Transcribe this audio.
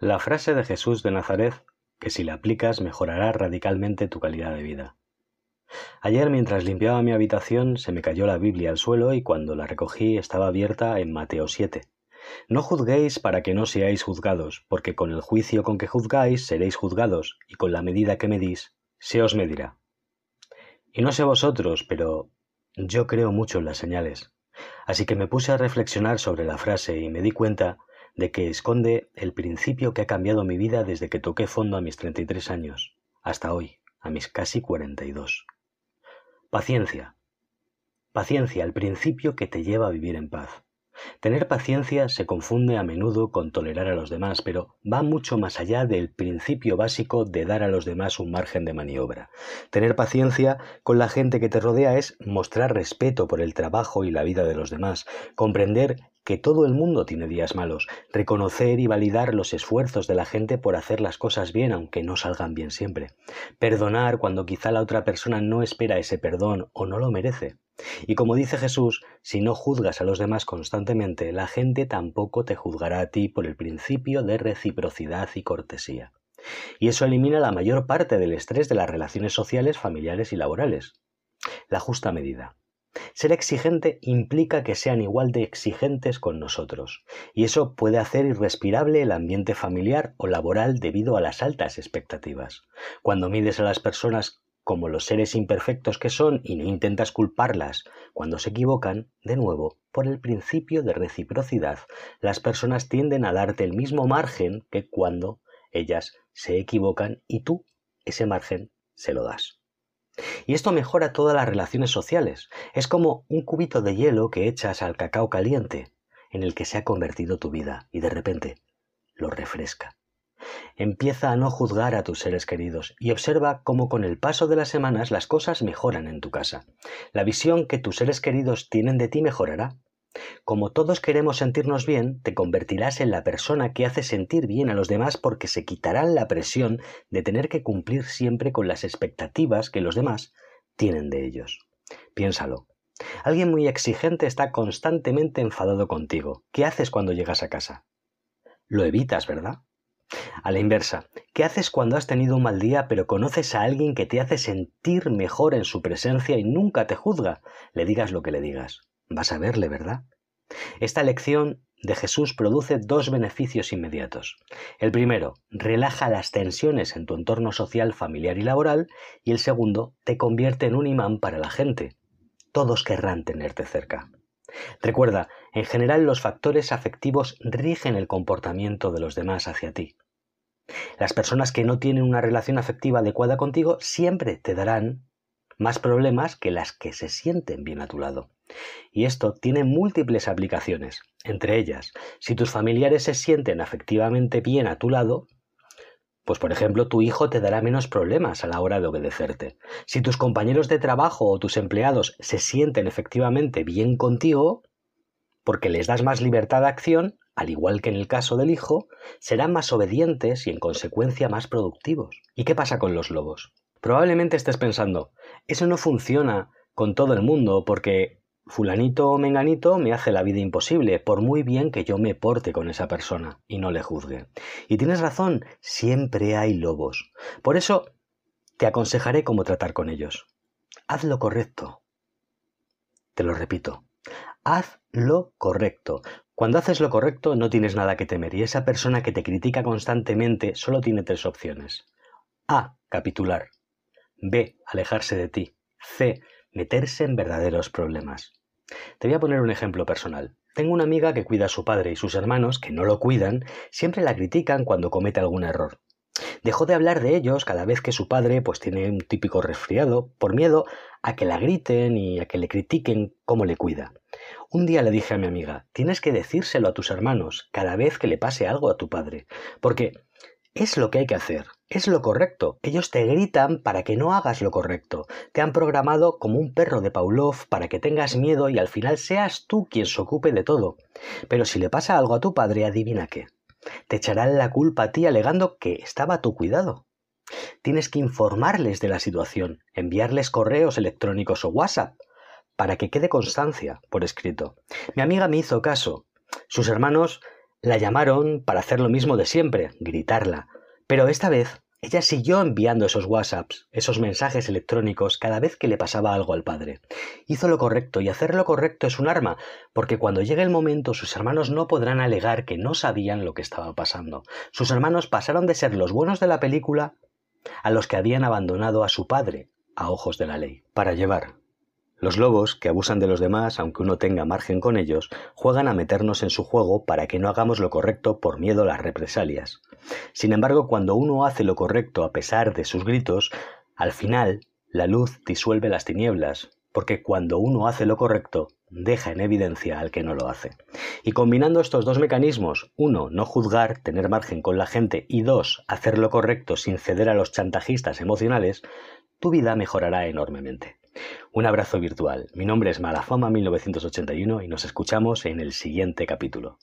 La frase de Jesús de Nazaret, que si la aplicas mejorará radicalmente tu calidad de vida. Ayer mientras limpiaba mi habitación se me cayó la Biblia al suelo y cuando la recogí estaba abierta en Mateo 7. No juzguéis para que no seáis juzgados, porque con el juicio con que juzgáis seréis juzgados, y con la medida que medís se os medirá. Y no sé vosotros, pero yo creo mucho en las señales. Así que me puse a reflexionar sobre la frase y me di cuenta de que esconde el principio que ha cambiado mi vida desde que toqué fondo a mis 33 años hasta hoy, a mis casi 42. Paciencia. Paciencia, el principio que te lleva a vivir en paz. Tener paciencia se confunde a menudo con tolerar a los demás, pero va mucho más allá del principio básico de dar a los demás un margen de maniobra. Tener paciencia con la gente que te rodea es mostrar respeto por el trabajo y la vida de los demás, comprender que todo el mundo tiene días malos, reconocer y validar los esfuerzos de la gente por hacer las cosas bien aunque no salgan bien siempre, perdonar cuando quizá la otra persona no espera ese perdón o no lo merece. Y como dice Jesús, si no juzgas a los demás constantemente, la gente tampoco te juzgará a ti por el principio de reciprocidad y cortesía. Y eso elimina la mayor parte del estrés de las relaciones sociales, familiares y laborales. La justa medida. Ser exigente implica que sean igual de exigentes con nosotros, y eso puede hacer irrespirable el ambiente familiar o laboral debido a las altas expectativas. Cuando mides a las personas como los seres imperfectos que son y no intentas culparlas cuando se equivocan, de nuevo, por el principio de reciprocidad, las personas tienden a darte el mismo margen que cuando ellas se equivocan y tú ese margen se lo das. Y esto mejora todas las relaciones sociales. Es como un cubito de hielo que echas al cacao caliente, en el que se ha convertido tu vida, y de repente lo refresca. Empieza a no juzgar a tus seres queridos y observa cómo con el paso de las semanas las cosas mejoran en tu casa. La visión que tus seres queridos tienen de ti mejorará. Como todos queremos sentirnos bien, te convertirás en la persona que hace sentir bien a los demás porque se quitarán la presión de tener que cumplir siempre con las expectativas que los demás tienen de ellos. Piénsalo. Alguien muy exigente está constantemente enfadado contigo. ¿Qué haces cuando llegas a casa? Lo evitas, ¿verdad? A la inversa, ¿qué haces cuando has tenido un mal día pero conoces a alguien que te hace sentir mejor en su presencia y nunca te juzga? Le digas lo que le digas vas a verle, ¿verdad? Esta lección de Jesús produce dos beneficios inmediatos. El primero, relaja las tensiones en tu entorno social, familiar y laboral, y el segundo, te convierte en un imán para la gente. Todos querrán tenerte cerca. Recuerda, en general los factores afectivos rigen el comportamiento de los demás hacia ti. Las personas que no tienen una relación afectiva adecuada contigo siempre te darán más problemas que las que se sienten bien a tu lado. Y esto tiene múltiples aplicaciones. Entre ellas, si tus familiares se sienten afectivamente bien a tu lado, pues por ejemplo tu hijo te dará menos problemas a la hora de obedecerte. Si tus compañeros de trabajo o tus empleados se sienten efectivamente bien contigo, porque les das más libertad de acción, al igual que en el caso del hijo, serán más obedientes y en consecuencia más productivos. ¿Y qué pasa con los lobos? Probablemente estés pensando, eso no funciona con todo el mundo porque fulanito o menganito me hace la vida imposible, por muy bien que yo me porte con esa persona y no le juzgue. Y tienes razón, siempre hay lobos. Por eso te aconsejaré cómo tratar con ellos. Haz lo correcto. Te lo repito, haz lo correcto. Cuando haces lo correcto no tienes nada que temer y esa persona que te critica constantemente solo tiene tres opciones. A. Capitular. B. Alejarse de ti. C meterse en verdaderos problemas. Te voy a poner un ejemplo personal. Tengo una amiga que cuida a su padre y sus hermanos, que no lo cuidan, siempre la critican cuando comete algún error. Dejó de hablar de ellos cada vez que su padre pues tiene un típico resfriado por miedo a que la griten y a que le critiquen cómo le cuida. Un día le dije a mi amiga, tienes que decírselo a tus hermanos cada vez que le pase algo a tu padre, porque es lo que hay que hacer, es lo correcto. Ellos te gritan para que no hagas lo correcto. Te han programado como un perro de Pavlov para que tengas miedo y al final seas tú quien se ocupe de todo. Pero si le pasa algo a tu padre, adivina qué. Te echarán la culpa a ti alegando que estaba a tu cuidado. Tienes que informarles de la situación, enviarles correos electrónicos o WhatsApp, para que quede constancia por escrito. Mi amiga me hizo caso. Sus hermanos La llamaron para hacer lo mismo de siempre, gritarla. Pero esta vez ella siguió enviando esos WhatsApps, esos mensajes electrónicos cada vez que le pasaba algo al padre. Hizo lo correcto y hacer lo correcto es un arma, porque cuando llegue el momento sus hermanos no podrán alegar que no sabían lo que estaba pasando. Sus hermanos pasaron de ser los buenos de la película a los que habían abandonado a su padre a ojos de la ley, para llevar los lobos, que abusan de los demás aunque uno tenga margen con ellos, juegan a meternos en su juego para que no hagamos lo correcto por miedo a las represalias. Sin embargo, cuando uno hace lo correcto a pesar de sus gritos, al final la luz disuelve las tinieblas, porque cuando uno hace lo correcto, deja en evidencia al que no lo hace. Y combinando estos dos mecanismos, uno, no juzgar, tener margen con la gente, y dos, hacer lo correcto sin ceder a los chantajistas emocionales, tu vida mejorará enormemente. Un abrazo virtual. Mi nombre es Malafama1981 y nos escuchamos en el siguiente capítulo.